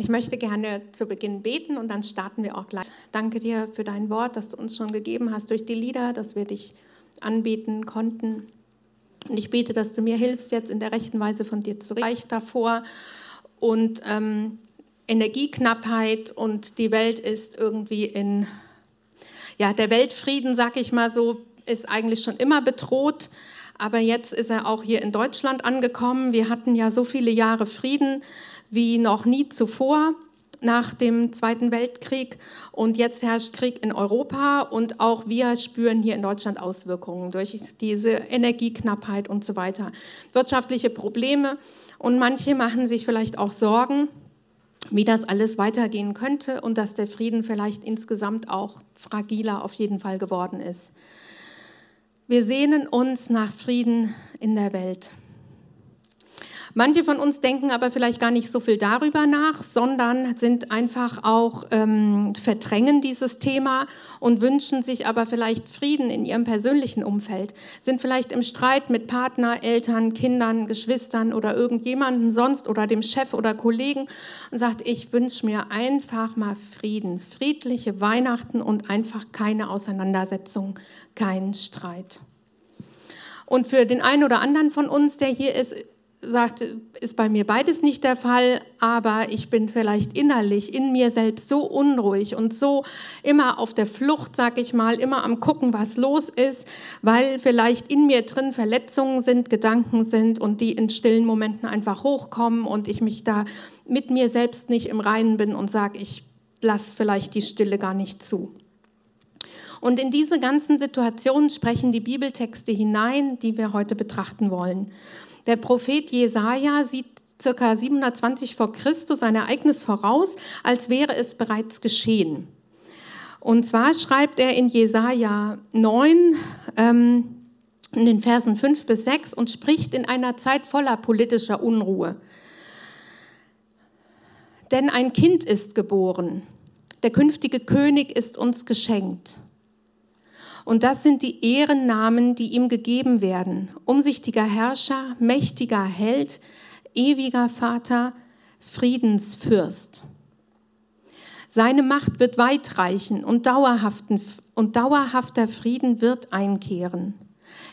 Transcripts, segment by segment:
Ich möchte gerne zu Beginn beten und dann starten wir auch gleich. Danke dir für dein Wort, das du uns schon gegeben hast durch die Lieder, dass wir dich anbeten konnten. Und ich bete, dass du mir hilfst, jetzt in der rechten Weise von dir zu reden. davor und ähm, Energieknappheit und die Welt ist irgendwie in, ja, der Weltfrieden, sag ich mal so, ist eigentlich schon immer bedroht. Aber jetzt ist er auch hier in Deutschland angekommen. Wir hatten ja so viele Jahre Frieden wie noch nie zuvor nach dem Zweiten Weltkrieg. Und jetzt herrscht Krieg in Europa und auch wir spüren hier in Deutschland Auswirkungen durch diese Energieknappheit und so weiter. Wirtschaftliche Probleme und manche machen sich vielleicht auch Sorgen, wie das alles weitergehen könnte und dass der Frieden vielleicht insgesamt auch fragiler auf jeden Fall geworden ist. Wir sehnen uns nach Frieden in der Welt. Manche von uns denken aber vielleicht gar nicht so viel darüber nach, sondern sind einfach auch ähm, verdrängen dieses Thema und wünschen sich aber vielleicht Frieden in ihrem persönlichen Umfeld, sind vielleicht im Streit mit Partner, Eltern, Kindern, Geschwistern oder irgendjemanden sonst oder dem Chef oder Kollegen und sagt, ich wünsche mir einfach mal Frieden, friedliche Weihnachten und einfach keine Auseinandersetzung, keinen Streit. Und für den einen oder anderen von uns, der hier ist, sagt, ist bei mir beides nicht der Fall, aber ich bin vielleicht innerlich in mir selbst so unruhig und so immer auf der Flucht, sag ich mal, immer am gucken, was los ist, weil vielleicht in mir drin Verletzungen sind, Gedanken sind und die in stillen Momenten einfach hochkommen und ich mich da mit mir selbst nicht im Reinen bin und sage, ich lasse vielleicht die Stille gar nicht zu. Und in diese ganzen Situationen sprechen die Bibeltexte hinein, die wir heute betrachten wollen. Der Prophet Jesaja sieht circa 720 vor Christus ein Ereignis voraus, als wäre es bereits geschehen. Und zwar schreibt er in Jesaja 9, ähm, in den Versen 5 bis 6 und spricht in einer Zeit voller politischer Unruhe. Denn ein Kind ist geboren, der künftige König ist uns geschenkt. Und das sind die Ehrennamen, die ihm gegeben werden. Umsichtiger Herrscher, mächtiger Held, ewiger Vater, Friedensfürst. Seine Macht wird weit reichen und, dauerhaften, und dauerhafter Frieden wird einkehren.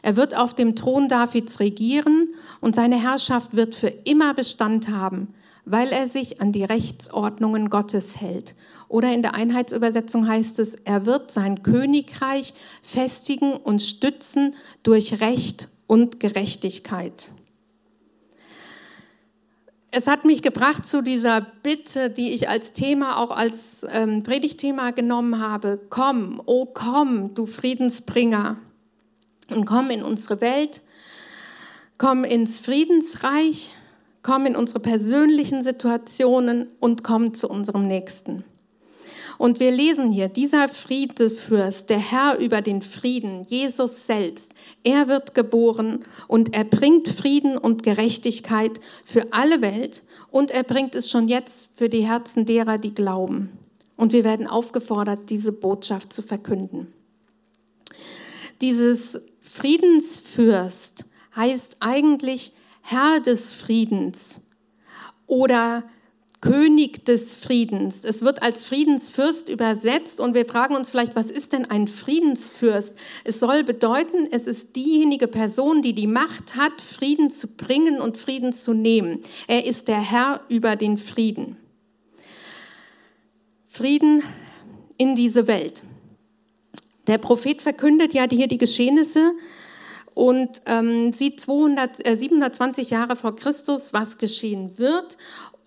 Er wird auf dem Thron Davids regieren und seine Herrschaft wird für immer Bestand haben, weil er sich an die Rechtsordnungen Gottes hält oder in der Einheitsübersetzung heißt es, er wird sein Königreich festigen und stützen durch Recht und Gerechtigkeit. Es hat mich gebracht zu dieser Bitte, die ich als Thema, auch als ähm, Predigtthema genommen habe. Komm, oh komm, du Friedensbringer, und komm in unsere Welt, komm ins Friedensreich, komm in unsere persönlichen Situationen und komm zu unserem Nächsten. Und wir lesen hier, dieser Friedefürst, der Herr über den Frieden, Jesus selbst, er wird geboren und er bringt Frieden und Gerechtigkeit für alle Welt und er bringt es schon jetzt für die Herzen derer, die glauben. Und wir werden aufgefordert, diese Botschaft zu verkünden. Dieses Friedensfürst heißt eigentlich Herr des Friedens oder König des Friedens. Es wird als Friedensfürst übersetzt und wir fragen uns vielleicht, was ist denn ein Friedensfürst? Es soll bedeuten, es ist diejenige Person, die die Macht hat, Frieden zu bringen und Frieden zu nehmen. Er ist der Herr über den Frieden. Frieden in diese Welt. Der Prophet verkündet ja hier die Geschehnisse und ähm, sieht 200, äh, 720 Jahre vor Christus, was geschehen wird.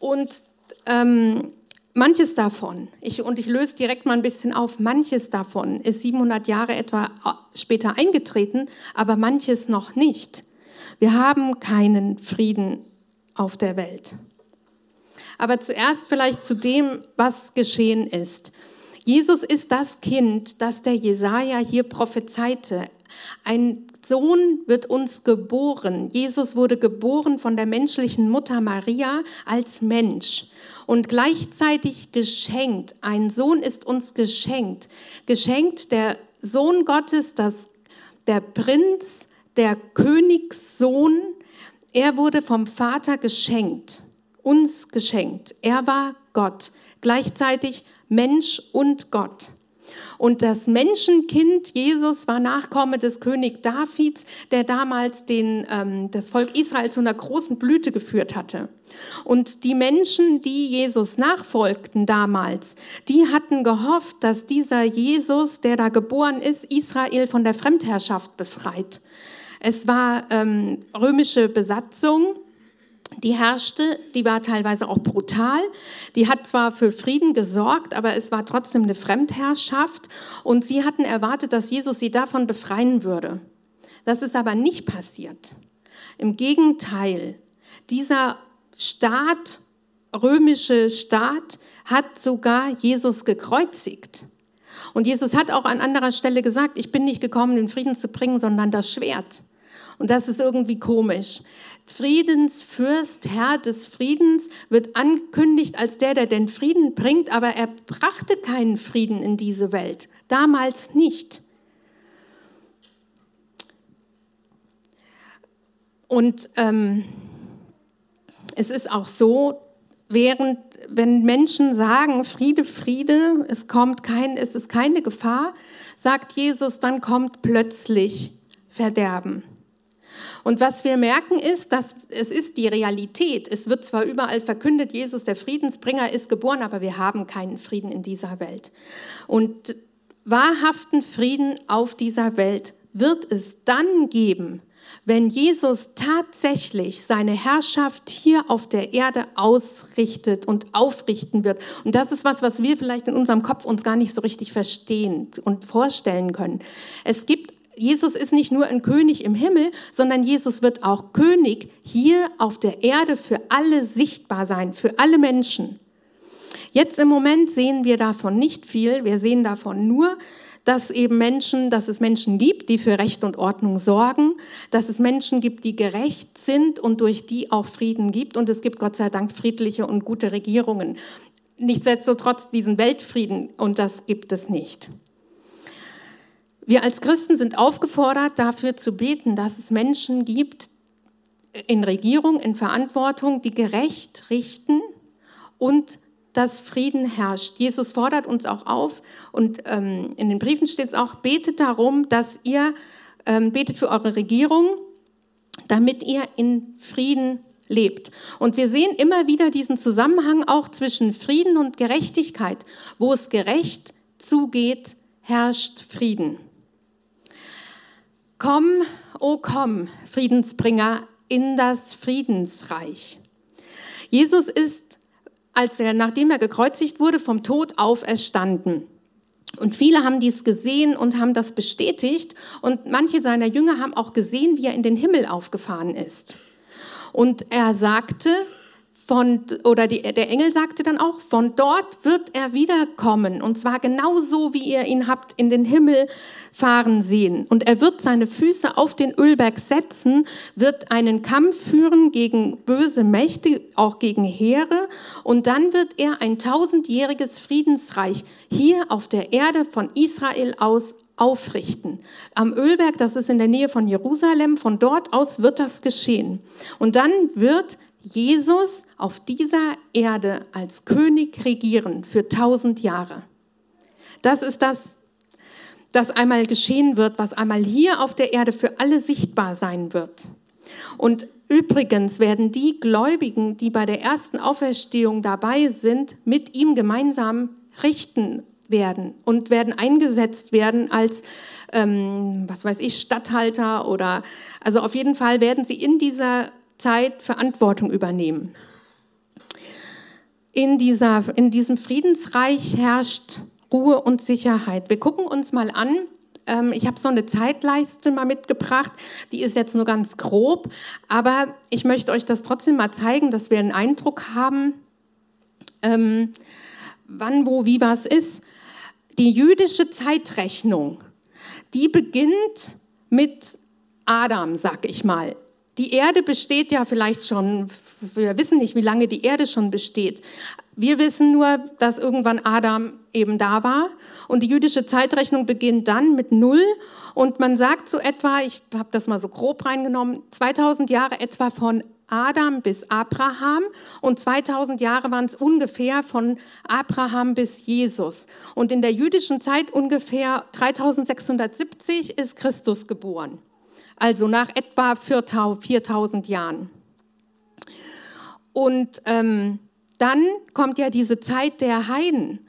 Und ähm, manches davon, ich, und ich löse direkt mal ein bisschen auf, manches davon ist 700 Jahre etwa äh, später eingetreten, aber manches noch nicht. Wir haben keinen Frieden auf der Welt. Aber zuerst vielleicht zu dem, was geschehen ist. Jesus ist das Kind, das der Jesaja hier prophezeite. Ein Sohn wird uns geboren. Jesus wurde geboren von der menschlichen Mutter Maria als Mensch und gleichzeitig geschenkt. Ein Sohn ist uns geschenkt. Geschenkt der Sohn Gottes, das, der Prinz, der Königssohn. Er wurde vom Vater geschenkt, uns geschenkt. Er war Gott, gleichzeitig Mensch und Gott. Und das Menschenkind Jesus war Nachkomme des König Davids, der damals den, ähm, das Volk Israel zu einer großen Blüte geführt hatte. Und die Menschen, die Jesus nachfolgten damals, die hatten gehofft, dass dieser Jesus, der da geboren ist, Israel von der Fremdherrschaft befreit. Es war ähm, römische Besatzung die herrschte, die war teilweise auch brutal. Die hat zwar für Frieden gesorgt, aber es war trotzdem eine Fremdherrschaft. Und sie hatten erwartet, dass Jesus sie davon befreien würde. Das ist aber nicht passiert. Im Gegenteil, dieser Staat, römische Staat, hat sogar Jesus gekreuzigt. Und Jesus hat auch an anderer Stelle gesagt, ich bin nicht gekommen, den Frieden zu bringen, sondern das Schwert. Und das ist irgendwie komisch. Friedensfürst, Herr des Friedens, wird angekündigt als der, der den Frieden bringt, aber er brachte keinen Frieden in diese Welt. Damals nicht. Und ähm, es ist auch so, während, wenn Menschen sagen, Friede, Friede, es kommt kein, es ist keine Gefahr, sagt Jesus, dann kommt plötzlich Verderben. Und was wir merken ist, dass es ist die Realität. Es wird zwar überall verkündet, Jesus der Friedensbringer ist geboren, aber wir haben keinen Frieden in dieser Welt. Und wahrhaften Frieden auf dieser Welt wird es dann geben, wenn Jesus tatsächlich seine Herrschaft hier auf der Erde ausrichtet und aufrichten wird. Und das ist was, was wir vielleicht in unserem Kopf uns gar nicht so richtig verstehen und vorstellen können. Es gibt Jesus ist nicht nur ein König im Himmel, sondern Jesus wird auch König hier auf der Erde für alle sichtbar sein, für alle Menschen. Jetzt im Moment sehen wir davon nicht viel. Wir sehen davon nur, dass eben Menschen, dass es Menschen gibt, die für Recht und Ordnung sorgen, dass es Menschen gibt, die gerecht sind und durch die auch Frieden gibt. Und es gibt Gott sei Dank friedliche und gute Regierungen. Nichtsdestotrotz diesen Weltfrieden und das gibt es nicht. Wir als Christen sind aufgefordert, dafür zu beten, dass es Menschen gibt in Regierung, in Verantwortung, die gerecht richten und dass Frieden herrscht. Jesus fordert uns auch auf und ähm, in den Briefen steht es auch, betet darum, dass ihr ähm, betet für eure Regierung, damit ihr in Frieden lebt. Und wir sehen immer wieder diesen Zusammenhang auch zwischen Frieden und Gerechtigkeit. Wo es gerecht zugeht, herrscht Frieden. Komm, o oh komm, Friedensbringer, in das Friedensreich. Jesus ist, als er, nachdem er gekreuzigt wurde, vom Tod auferstanden. Und viele haben dies gesehen und haben das bestätigt. Und manche seiner Jünger haben auch gesehen, wie er in den Himmel aufgefahren ist. Und er sagte, von, oder die, der Engel sagte dann auch, von dort wird er wiederkommen. Und zwar genauso, wie ihr ihn habt in den Himmel fahren sehen. Und er wird seine Füße auf den Ölberg setzen, wird einen Kampf führen gegen böse Mächte, auch gegen Heere. Und dann wird er ein tausendjähriges Friedensreich hier auf der Erde von Israel aus aufrichten. Am Ölberg, das ist in der Nähe von Jerusalem, von dort aus wird das geschehen. Und dann wird Jesus auf dieser Erde als König regieren für tausend Jahre. Das ist das, das einmal geschehen wird, was einmal hier auf der Erde für alle sichtbar sein wird. Und übrigens werden die Gläubigen, die bei der ersten Auferstehung dabei sind, mit ihm gemeinsam richten werden und werden eingesetzt werden als, ähm, was weiß ich, Statthalter oder, also auf jeden Fall werden sie in dieser Zeit Verantwortung übernehmen. In, dieser, in diesem Friedensreich herrscht Ruhe und Sicherheit. Wir gucken uns mal an. Ähm, ich habe so eine Zeitleiste mal mitgebracht. Die ist jetzt nur ganz grob, aber ich möchte euch das trotzdem mal zeigen, dass wir einen Eindruck haben, ähm, wann, wo, wie was ist. Die jüdische Zeitrechnung, die beginnt mit Adam, sag ich mal. Die Erde besteht ja vielleicht schon, wir wissen nicht, wie lange die Erde schon besteht. Wir wissen nur, dass irgendwann Adam eben da war und die jüdische Zeitrechnung beginnt dann mit Null und man sagt so etwa, ich habe das mal so grob reingenommen, 2000 Jahre etwa von Adam bis Abraham und 2000 Jahre waren es ungefähr von Abraham bis Jesus. Und in der jüdischen Zeit ungefähr 3670 ist Christus geboren. Also nach etwa 4000 Jahren. Und ähm, dann kommt ja diese Zeit der Heiden.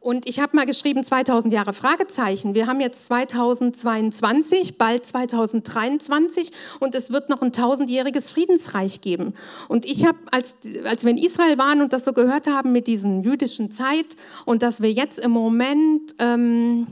Und ich habe mal geschrieben 2000 Jahre Fragezeichen. Wir haben jetzt 2022, bald 2023 und es wird noch ein tausendjähriges Friedensreich geben. Und ich habe, als, als wir in Israel waren und das so gehört haben mit diesen jüdischen Zeit und dass wir jetzt im Moment... Ähm,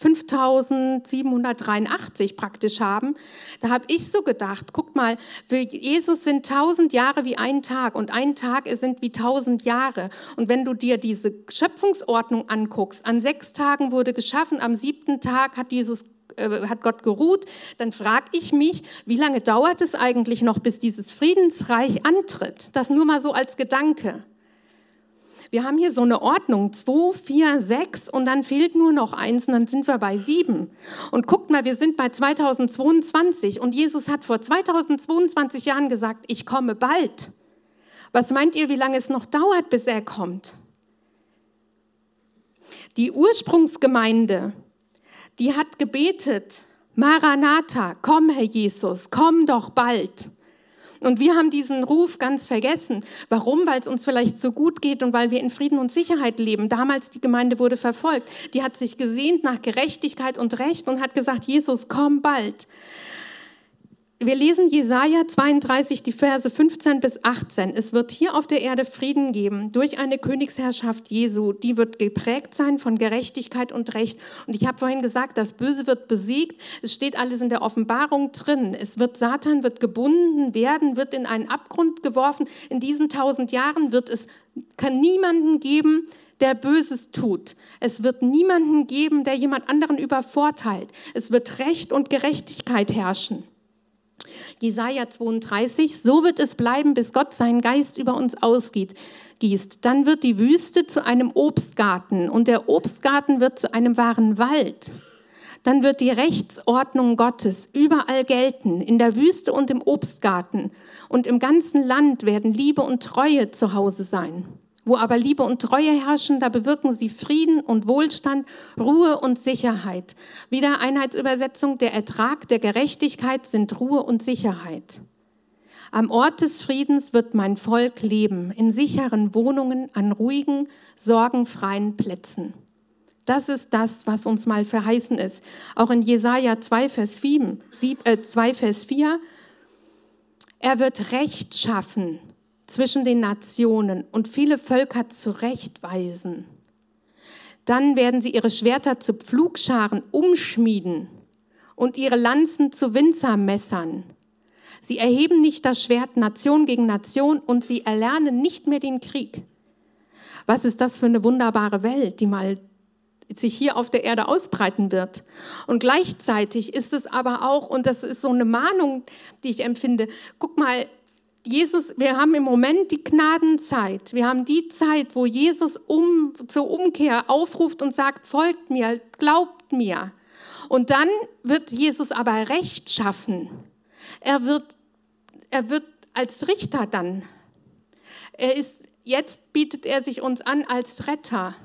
5783 praktisch haben. Da habe ich so gedacht, guck mal, für Jesus sind tausend Jahre wie ein Tag und ein Tag sind wie tausend Jahre. Und wenn du dir diese Schöpfungsordnung anguckst, an sechs Tagen wurde geschaffen, am siebten Tag hat Jesus äh, hat Gott geruht, dann frage ich mich, wie lange dauert es eigentlich noch, bis dieses Friedensreich antritt? Das nur mal so als Gedanke. Wir haben hier so eine Ordnung, 2, 4, 6 und dann fehlt nur noch eins und dann sind wir bei 7. Und guckt mal, wir sind bei 2022 und Jesus hat vor 2022 Jahren gesagt, ich komme bald. Was meint ihr, wie lange es noch dauert, bis er kommt? Die Ursprungsgemeinde, die hat gebetet, Maranatha, komm Herr Jesus, komm doch bald. Und wir haben diesen Ruf ganz vergessen. Warum? Weil es uns vielleicht so gut geht und weil wir in Frieden und Sicherheit leben. Damals die Gemeinde wurde verfolgt. Die hat sich gesehnt nach Gerechtigkeit und Recht und hat gesagt, Jesus, komm bald. Wir lesen Jesaja 32, die Verse 15 bis 18. Es wird hier auf der Erde Frieden geben durch eine Königsherrschaft Jesu. Die wird geprägt sein von Gerechtigkeit und Recht. Und ich habe vorhin gesagt, das Böse wird besiegt. Es steht alles in der Offenbarung drin. Es wird Satan wird gebunden werden, wird in einen Abgrund geworfen. In diesen tausend Jahren wird es kann niemanden geben, der Böses tut. Es wird niemanden geben, der jemand anderen übervorteilt. Es wird Recht und Gerechtigkeit herrschen. Jesaja 32, so wird es bleiben, bis Gott seinen Geist über uns ausgeht, gießt. Dann wird die Wüste zu einem Obstgarten und der Obstgarten wird zu einem wahren Wald. Dann wird die Rechtsordnung Gottes überall gelten, in der Wüste und im Obstgarten. Und im ganzen Land werden Liebe und Treue zu Hause sein. Wo aber Liebe und Treue herrschen, da bewirken sie Frieden und Wohlstand, Ruhe und Sicherheit. Wieder Einheitsübersetzung, der Ertrag der Gerechtigkeit sind Ruhe und Sicherheit. Am Ort des Friedens wird mein Volk leben, in sicheren Wohnungen, an ruhigen, sorgenfreien Plätzen. Das ist das, was uns mal verheißen ist. Auch in Jesaja 2, Vers 4. 2, Vers 4 er wird Recht schaffen zwischen den Nationen und viele Völker zurechtweisen. Dann werden sie ihre Schwerter zu Pflugscharen umschmieden und ihre Lanzen zu Winzermessern. Sie erheben nicht das Schwert Nation gegen Nation und sie erlernen nicht mehr den Krieg. Was ist das für eine wunderbare Welt, die mal sich hier auf der Erde ausbreiten wird. Und gleichzeitig ist es aber auch, und das ist so eine Mahnung, die ich empfinde, guck mal, Jesus, wir haben im Moment die Gnadenzeit. Wir haben die Zeit, wo Jesus um, zur Umkehr aufruft und sagt, folgt mir, glaubt mir. Und dann wird Jesus aber Recht schaffen. Er wird, er wird als Richter dann. Er ist, jetzt bietet er sich uns an als Retter.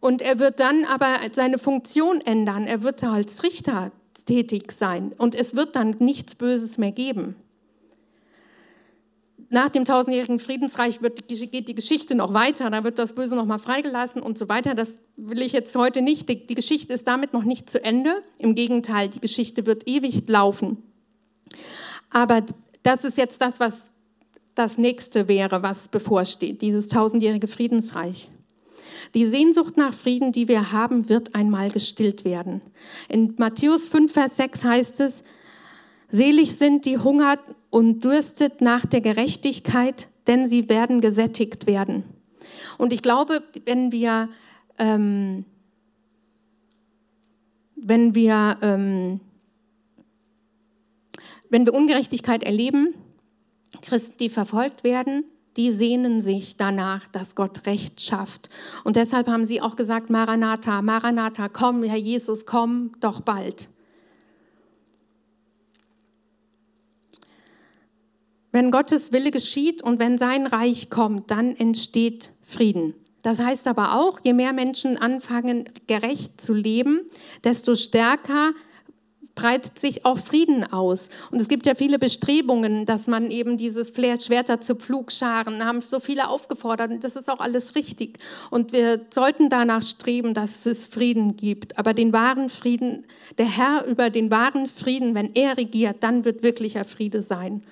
Und er wird dann aber seine Funktion ändern. Er wird als Richter tätig sein. Und es wird dann nichts Böses mehr geben nach dem tausendjährigen Friedensreich wird, geht die Geschichte noch weiter, da wird das Böse noch mal freigelassen und so weiter. Das will ich jetzt heute nicht. Die, die Geschichte ist damit noch nicht zu Ende. Im Gegenteil, die Geschichte wird ewig laufen. Aber das ist jetzt das, was das nächste wäre, was bevorsteht, dieses tausendjährige Friedensreich. Die Sehnsucht nach Frieden, die wir haben, wird einmal gestillt werden. In Matthäus 5, Vers 6 heißt es, Selig sind die hungert und dürstet nach der Gerechtigkeit, denn sie werden gesättigt werden. Und ich glaube, wenn wir, ähm, wenn wir, ähm, wenn wir Ungerechtigkeit erleben, Christen, die verfolgt werden, die sehnen sich danach, dass Gott Recht schafft. Und deshalb haben sie auch gesagt, Maranatha, Maranatha, komm, Herr Jesus, komm doch bald. Wenn Gottes Wille geschieht und wenn sein Reich kommt, dann entsteht Frieden. Das heißt aber auch, je mehr Menschen anfangen, gerecht zu leben, desto stärker breitet sich auch Frieden aus. Und es gibt ja viele Bestrebungen, dass man eben dieses Schwerter zu Pflugscharen, haben so viele aufgefordert und das ist auch alles richtig. Und wir sollten danach streben, dass es Frieden gibt. Aber den wahren Frieden, der Herr über den wahren Frieden, wenn er regiert, dann wird wirklicher Friede sein.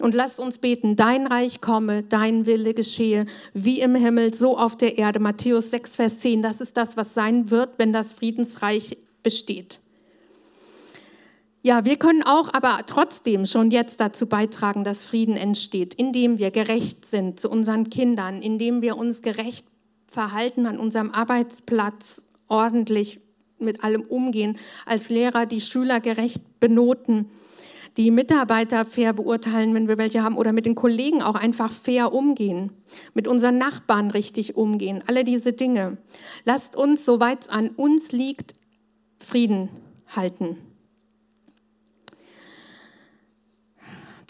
Und lasst uns beten, dein Reich komme, dein Wille geschehe, wie im Himmel, so auf der Erde. Matthäus 6, Vers 10, das ist das, was sein wird, wenn das Friedensreich besteht. Ja, wir können auch aber trotzdem schon jetzt dazu beitragen, dass Frieden entsteht, indem wir gerecht sind zu unseren Kindern, indem wir uns gerecht verhalten an unserem Arbeitsplatz, ordentlich mit allem umgehen, als Lehrer die Schüler gerecht benoten, die Mitarbeiter fair beurteilen, wenn wir welche haben, oder mit den Kollegen auch einfach fair umgehen, mit unseren Nachbarn richtig umgehen, alle diese Dinge. Lasst uns, soweit es an uns liegt, Frieden halten.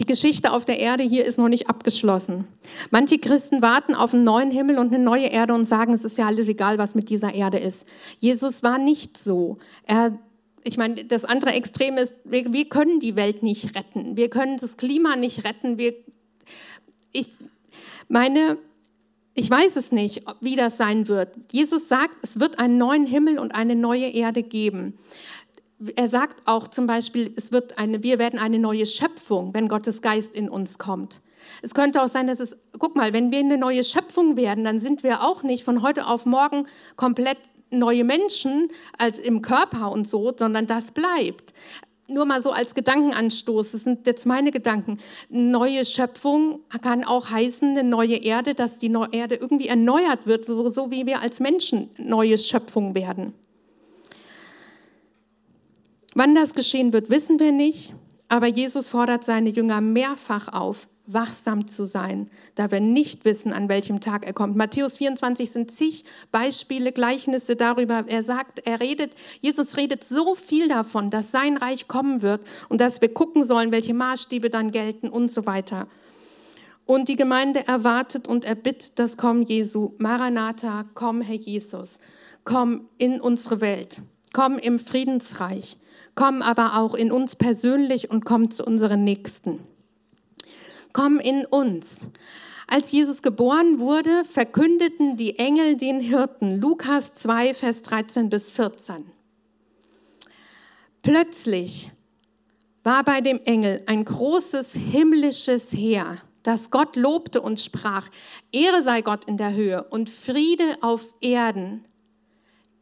Die Geschichte auf der Erde hier ist noch nicht abgeschlossen. Manche Christen warten auf einen neuen Himmel und eine neue Erde und sagen, es ist ja alles egal, was mit dieser Erde ist. Jesus war nicht so. Er ich meine, das andere Extrem ist, wir, wir, können die Welt nicht retten. Wir können das Klima nicht retten. Wir, ich meine, ich weiß es nicht, wie das sein wird. Jesus sagt, es wird einen neuen Himmel und eine neue Erde geben er sagt auch zum Beispiel, es wird eine, wir werden eine neue Schöpfung, wenn Gottes Geist in uns kommt. Es könnte auch sein, dass es, guck mal, wenn wir eine neue Schöpfung werden, dann sind wir auch nicht von heute auf morgen komplett neue Menschen als im Körper und so, sondern das bleibt. Nur mal so als Gedankenanstoß, das sind jetzt meine Gedanken. Neue Schöpfung kann auch heißen, eine neue Erde, dass die Erde irgendwie erneuert wird, so wie wir als Menschen neue Schöpfung werden. Wann das geschehen wird, wissen wir nicht, aber Jesus fordert seine Jünger mehrfach auf, wachsam zu sein, da wir nicht wissen, an welchem Tag er kommt. Matthäus 24 sind zig Beispiele, Gleichnisse darüber. Er sagt, er redet, Jesus redet so viel davon, dass sein Reich kommen wird und dass wir gucken sollen, welche Maßstäbe dann gelten und so weiter. Und die Gemeinde erwartet und erbittet das Kommen Jesu. Maranatha, komm, Herr Jesus, komm in unsere Welt, komm im Friedensreich komm aber auch in uns persönlich und komm zu unseren Nächsten. Komm in uns. Als Jesus geboren wurde, verkündeten die Engel den Hirten. Lukas 2, Vers 13 bis 14. Plötzlich war bei dem Engel ein großes himmlisches Heer, das Gott lobte und sprach, Ehre sei Gott in der Höhe und Friede auf Erden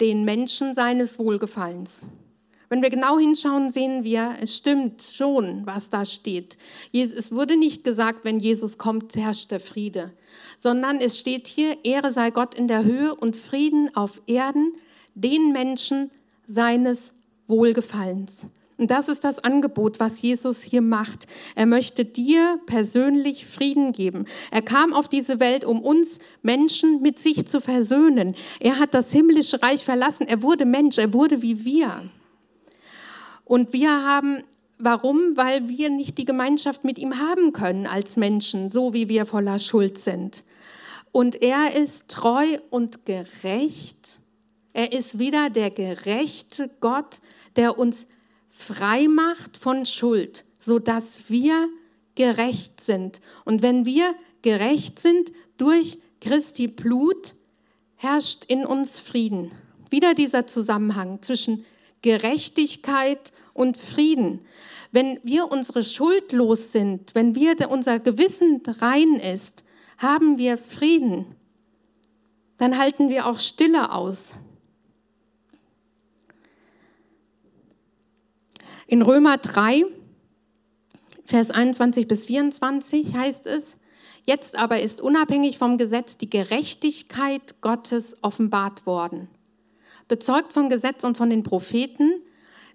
den Menschen seines Wohlgefallens. Wenn wir genau hinschauen, sehen wir, es stimmt schon, was da steht. Es wurde nicht gesagt, wenn Jesus kommt, herrscht der Friede, sondern es steht hier, Ehre sei Gott in der Höhe und Frieden auf Erden den Menschen seines Wohlgefallens. Und das ist das Angebot, was Jesus hier macht. Er möchte dir persönlich Frieden geben. Er kam auf diese Welt, um uns Menschen mit sich zu versöhnen. Er hat das himmlische Reich verlassen. Er wurde Mensch. Er wurde wie wir. Und wir haben, warum? Weil wir nicht die Gemeinschaft mit ihm haben können als Menschen, so wie wir voller Schuld sind. Und er ist treu und gerecht. Er ist wieder der gerechte Gott, der uns frei macht von Schuld, sodass wir gerecht sind. Und wenn wir gerecht sind durch Christi Blut, herrscht in uns Frieden. Wieder dieser Zusammenhang zwischen Gerechtigkeit und Frieden. Wenn wir unsere Schuld los sind, wenn wir unser Gewissen rein ist, haben wir Frieden. Dann halten wir auch Stille aus. In Römer 3, Vers 21 bis 24 heißt es, Jetzt aber ist unabhängig vom Gesetz die Gerechtigkeit Gottes offenbart worden bezeugt vom Gesetz und von den Propheten,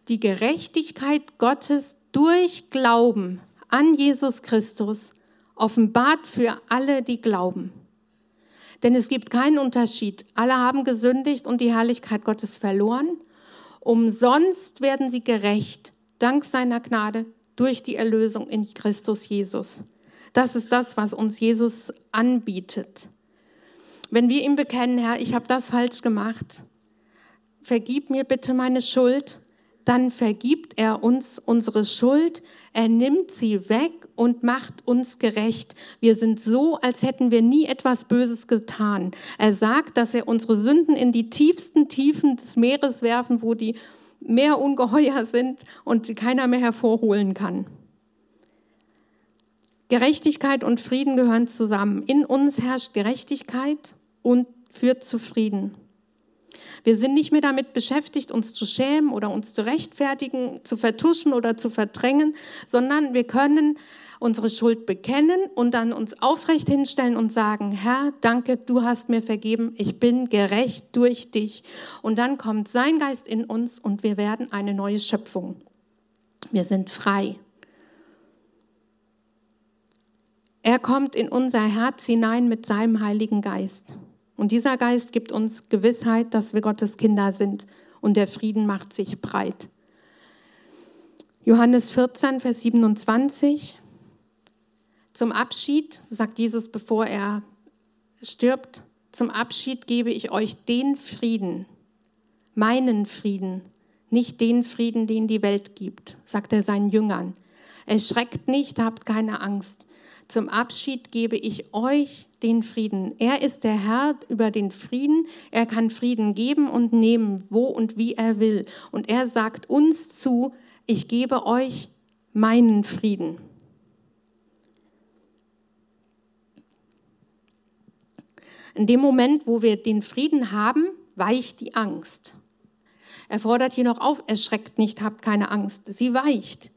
die Gerechtigkeit Gottes durch Glauben an Jesus Christus offenbart für alle, die glauben. Denn es gibt keinen Unterschied. Alle haben gesündigt und die Herrlichkeit Gottes verloren. Umsonst werden sie gerecht, dank seiner Gnade, durch die Erlösung in Christus Jesus. Das ist das, was uns Jesus anbietet. Wenn wir ihm bekennen, Herr, ich habe das falsch gemacht, vergib mir bitte meine Schuld, dann vergibt er uns unsere Schuld, er nimmt sie weg und macht uns gerecht. Wir sind so, als hätten wir nie etwas Böses getan. Er sagt, dass er unsere Sünden in die tiefsten Tiefen des Meeres werfen, wo die mehr ungeheuer sind und sie keiner mehr hervorholen kann. Gerechtigkeit und Frieden gehören zusammen. In uns herrscht Gerechtigkeit und führt zu Frieden. Wir sind nicht mehr damit beschäftigt, uns zu schämen oder uns zu rechtfertigen, zu vertuschen oder zu verdrängen, sondern wir können unsere Schuld bekennen und dann uns aufrecht hinstellen und sagen, Herr, danke, du hast mir vergeben, ich bin gerecht durch dich. Und dann kommt sein Geist in uns und wir werden eine neue Schöpfung. Wir sind frei. Er kommt in unser Herz hinein mit seinem Heiligen Geist. Und dieser Geist gibt uns Gewissheit, dass wir Gottes Kinder sind und der Frieden macht sich breit. Johannes 14, Vers 27. Zum Abschied, sagt Jesus, bevor er stirbt, zum Abschied gebe ich euch den Frieden, meinen Frieden, nicht den Frieden, den die Welt gibt, sagt er seinen Jüngern. Erschreckt nicht, habt keine Angst. Zum Abschied gebe ich euch den Frieden. Er ist der Herr über den Frieden. Er kann Frieden geben und nehmen, wo und wie er will. Und er sagt uns zu, ich gebe euch meinen Frieden. In dem Moment, wo wir den Frieden haben, weicht die Angst. Er fordert hier noch auf, erschreckt nicht, habt keine Angst. Sie weicht.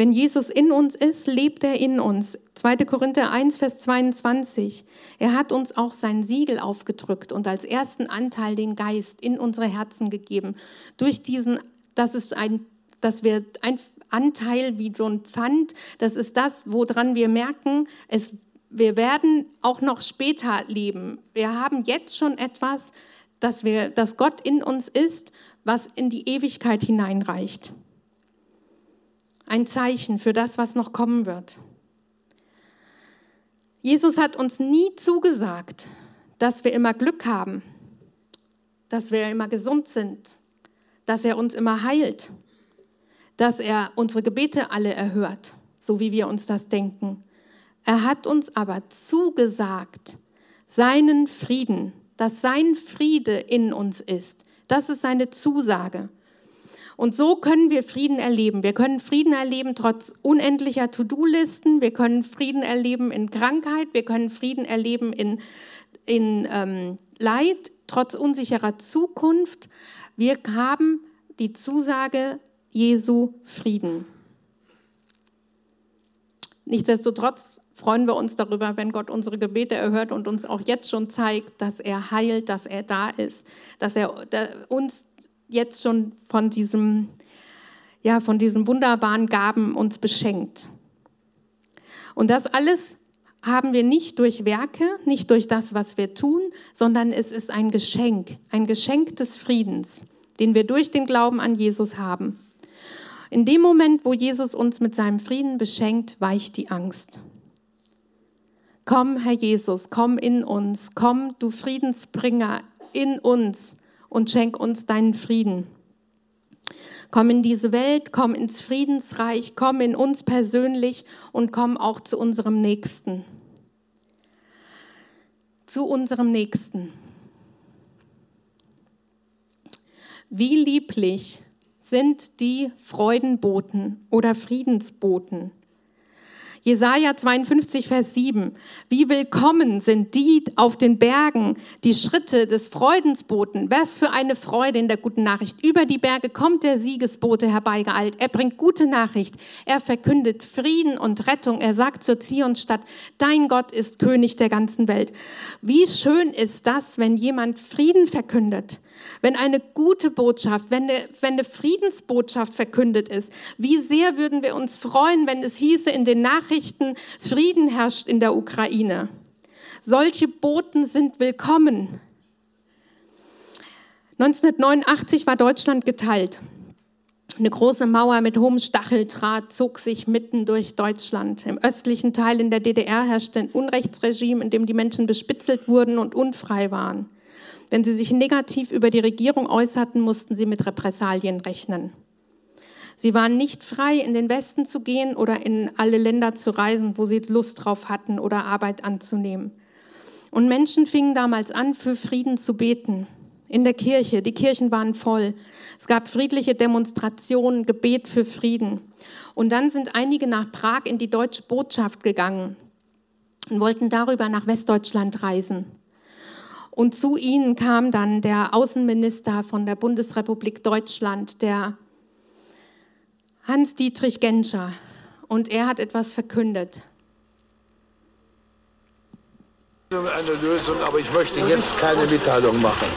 Wenn Jesus in uns ist, lebt er in uns. 2. Korinther 1, Vers 22. Er hat uns auch sein Siegel aufgedrückt und als ersten Anteil den Geist in unsere Herzen gegeben. Durch diesen, das ist ein, dass wir ein Anteil wie so ein Pfand, das ist das, woran wir merken, es, wir werden auch noch später leben. Wir haben jetzt schon etwas, dass wir, dass Gott in uns ist, was in die Ewigkeit hineinreicht ein Zeichen für das, was noch kommen wird. Jesus hat uns nie zugesagt, dass wir immer Glück haben, dass wir immer gesund sind, dass er uns immer heilt, dass er unsere Gebete alle erhört, so wie wir uns das denken. Er hat uns aber zugesagt, seinen Frieden, dass sein Friede in uns ist. Das ist seine Zusage. Und so können wir Frieden erleben. Wir können Frieden erleben trotz unendlicher To-Do-Listen. Wir können Frieden erleben in Krankheit. Wir können Frieden erleben in, in ähm, Leid, trotz unsicherer Zukunft. Wir haben die Zusage Jesu Frieden. Nichtsdestotrotz freuen wir uns darüber, wenn Gott unsere Gebete erhört und uns auch jetzt schon zeigt, dass er heilt, dass er da ist, dass er uns jetzt schon von diesem, ja, von diesen wunderbaren Gaben uns beschenkt. Und das alles haben wir nicht durch Werke, nicht durch das, was wir tun, sondern es ist ein Geschenk, ein Geschenk des Friedens, den wir durch den Glauben an Jesus haben. In dem Moment, wo Jesus uns mit seinem Frieden beschenkt, weicht die Angst. Komm, Herr Jesus, komm in uns, komm, du Friedensbringer in uns und schenk uns deinen Frieden. Komm in diese Welt, komm ins Friedensreich, komm in uns persönlich und komm auch zu unserem Nächsten. Zu unserem Nächsten. Wie lieblich sind die Freudenboten oder Friedensboten, Jesaja 52, Vers 7. Wie willkommen sind die auf den Bergen, die Schritte des Freudensboten. Was für eine Freude in der guten Nachricht. Über die Berge kommt der Siegesbote herbeigeeilt. Er bringt gute Nachricht. Er verkündet Frieden und Rettung. Er sagt zur Zionstadt, dein Gott ist König der ganzen Welt. Wie schön ist das, wenn jemand Frieden verkündet wenn eine gute Botschaft, wenn eine, wenn eine Friedensbotschaft verkündet ist, wie sehr würden wir uns freuen, wenn es hieße in den Nachrichten, Frieden herrscht in der Ukraine. Solche Boten sind willkommen. 1989 war Deutschland geteilt. Eine große Mauer mit hohem Stacheldraht zog sich mitten durch Deutschland. Im östlichen Teil in der DDR herrschte ein Unrechtsregime, in dem die Menschen bespitzelt wurden und unfrei waren. Wenn sie sich negativ über die Regierung äußerten, mussten sie mit Repressalien rechnen. Sie waren nicht frei, in den Westen zu gehen oder in alle Länder zu reisen, wo sie Lust drauf hatten oder Arbeit anzunehmen. Und Menschen fingen damals an, für Frieden zu beten. In der Kirche, die Kirchen waren voll. Es gab friedliche Demonstrationen, Gebet für Frieden. Und dann sind einige nach Prag in die deutsche Botschaft gegangen und wollten darüber nach Westdeutschland reisen. Und zu ihnen kam dann der Außenminister von der Bundesrepublik Deutschland, der Hans-Dietrich Genscher. Und er hat etwas verkündet. Eine Lösung, aber ich möchte jetzt keine Mitteilung machen.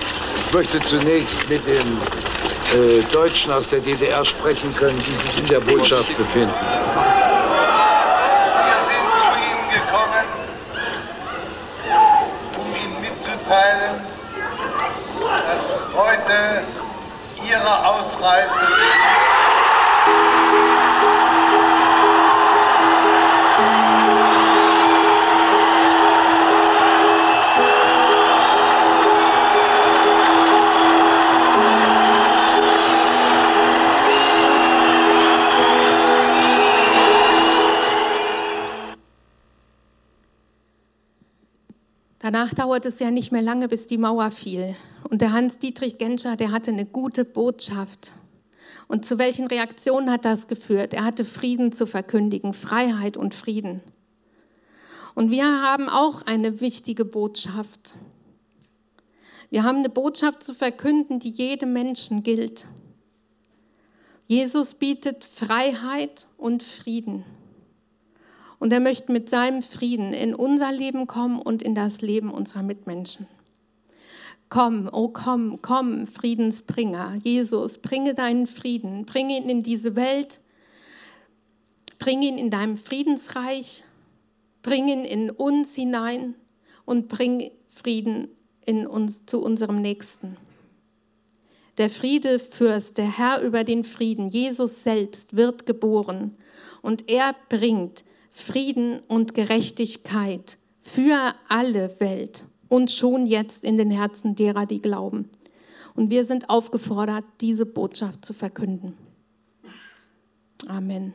Ich möchte zunächst mit den äh, Deutschen aus der DDR sprechen können, die sich in der Botschaft befinden. Danach dauerte es ja nicht mehr lange, bis die Mauer fiel. Und der Hans-Dietrich Genscher, der hatte eine gute Botschaft. Und zu welchen Reaktionen hat das geführt? Er hatte Frieden zu verkündigen, Freiheit und Frieden. Und wir haben auch eine wichtige Botschaft. Wir haben eine Botschaft zu verkünden, die jedem Menschen gilt. Jesus bietet Freiheit und Frieden. Und er möchte mit seinem Frieden in unser Leben kommen und in das Leben unserer Mitmenschen. Komm, oh komm, komm, Friedensbringer. Jesus, bringe deinen Frieden, bringe ihn in diese Welt, bringe ihn in deinem Friedensreich, bringe ihn in uns hinein und bring Frieden in uns, zu unserem Nächsten. Der Friedefürst, der Herr über den Frieden, Jesus selbst wird geboren und er bringt Frieden und Gerechtigkeit für alle Welt und schon jetzt in den Herzen derer, die glauben. Und wir sind aufgefordert, diese Botschaft zu verkünden. Amen.